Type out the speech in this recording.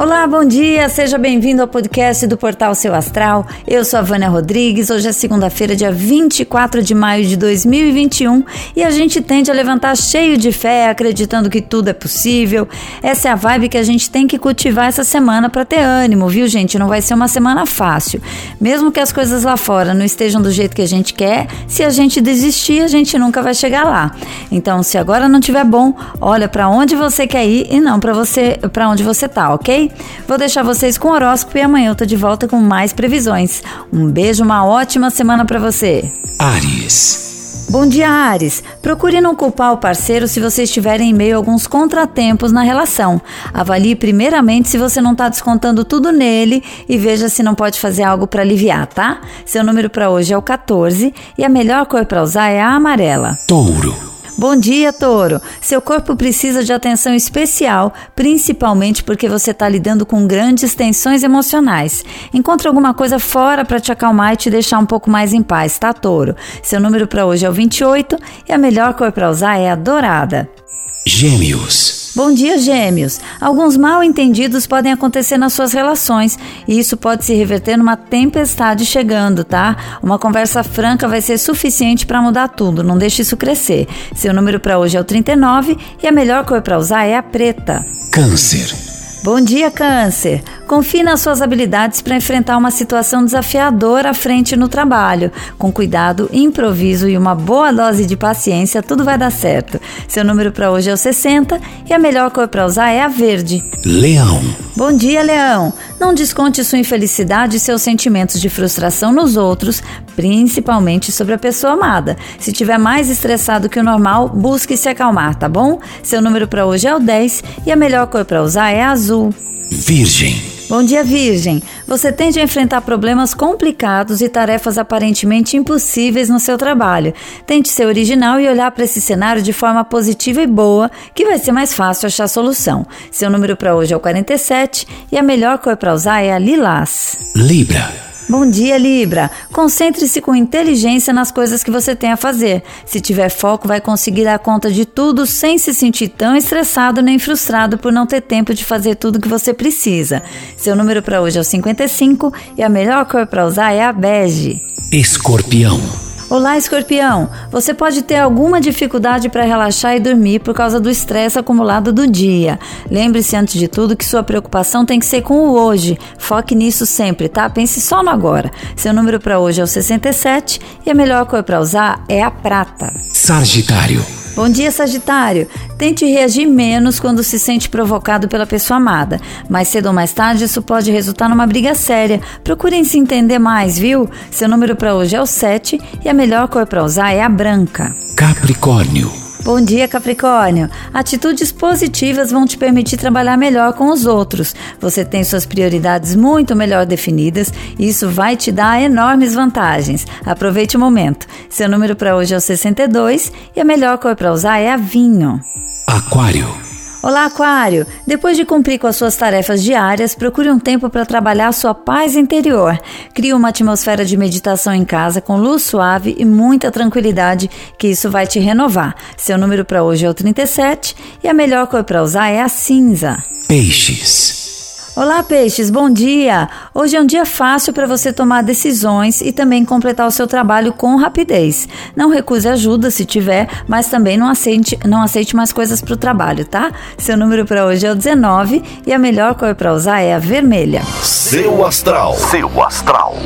Olá, bom dia, seja bem-vindo ao podcast do Portal Seu Astral. Eu sou a Vânia Rodrigues, hoje é segunda-feira, dia 24 de maio de 2021 e a gente tende a levantar cheio de fé, acreditando que tudo é possível. Essa é a vibe que a gente tem que cultivar essa semana para ter ânimo, viu, gente? Não vai ser uma semana fácil. Mesmo que as coisas lá fora não estejam do jeito que a gente quer, se a gente desistir, a gente nunca vai chegar lá. Então, se agora não tiver bom, olha para onde você quer ir e não para você, para onde você tá, OK? Vou deixar vocês com o horóscopo e amanhã eu tô de volta com mais previsões. Um beijo, uma ótima semana para você. Ares. Bom dia, Ares. Procure não culpar o parceiro se você estiver em meio a alguns contratempos na relação. Avalie primeiramente se você não está descontando tudo nele e veja se não pode fazer algo para aliviar, tá? Seu número para hoje é o 14 e a melhor cor para usar é a amarela. Touro. Bom dia, touro. Seu corpo precisa de atenção especial, principalmente porque você está lidando com grandes tensões emocionais. Encontre alguma coisa fora para te acalmar e te deixar um pouco mais em paz, tá, touro? Seu número para hoje é o 28 e a melhor cor para usar é a dourada. Gêmeos. Bom dia, Gêmeos. Alguns mal entendidos podem acontecer nas suas relações e isso pode se reverter numa tempestade chegando, tá? Uma conversa franca vai ser suficiente para mudar tudo, não deixe isso crescer. Seu número para hoje é o 39 e a melhor cor para usar é a preta. Câncer. Bom dia, Câncer! Confie nas suas habilidades para enfrentar uma situação desafiadora à frente no trabalho. Com cuidado, improviso e uma boa dose de paciência, tudo vai dar certo. Seu número para hoje é o 60 e a melhor cor para usar é a verde. Leão. Bom dia, Leão! Não desconte sua infelicidade e seus sentimentos de frustração nos outros, principalmente sobre a pessoa amada. Se tiver mais estressado que o normal, busque se acalmar, tá bom? Seu número para hoje é o 10 e a melhor cor para usar é a azul. Virgem. Bom dia, Virgem. Você tende a enfrentar problemas complicados e tarefas aparentemente impossíveis no seu trabalho. Tente ser original e olhar para esse cenário de forma positiva e boa, que vai ser mais fácil achar solução. Seu número para hoje é o 47 e a melhor cor para usar é a lilás. Libra. Bom dia, Libra. Concentre-se com inteligência nas coisas que você tem a fazer. Se tiver foco, vai conseguir dar conta de tudo sem se sentir tão estressado nem frustrado por não ter tempo de fazer tudo que você precisa. Seu número para hoje é o 55 e a melhor cor para usar é a bege. Escorpião. Olá, escorpião! Você pode ter alguma dificuldade para relaxar e dormir por causa do estresse acumulado do dia. Lembre-se, antes de tudo, que sua preocupação tem que ser com o hoje. Foque nisso sempre, tá? Pense só no agora. Seu número para hoje é o 67 e a melhor cor para usar é a prata. Sagitário. Bom dia, Sagitário. Tente reagir menos quando se sente provocado pela pessoa amada. Mais cedo ou mais tarde, isso pode resultar numa briga séria. Procurem se entender mais, viu? Seu número para hoje é o 7 e a melhor cor para usar é a branca. Capricórnio. Bom dia, Capricórnio. Atitudes positivas vão te permitir trabalhar melhor com os outros. Você tem suas prioridades muito melhor definidas e isso vai te dar enormes vantagens. Aproveite o momento. Seu número para hoje é o 62 e a melhor cor para usar é a vinho. Aquário. Olá, Aquário! Depois de cumprir com as suas tarefas diárias, procure um tempo para trabalhar sua paz interior. Crie uma atmosfera de meditação em casa com luz suave e muita tranquilidade, que isso vai te renovar. Seu número para hoje é o 37 e a melhor cor para usar é a cinza. Peixes. Olá, peixes, bom dia! Hoje é um dia fácil para você tomar decisões e também completar o seu trabalho com rapidez. Não recuse ajuda se tiver, mas também não aceite, não aceite mais coisas para o trabalho, tá? Seu número para hoje é o 19 e a melhor cor para usar é a vermelha. Seu astral. Seu astral.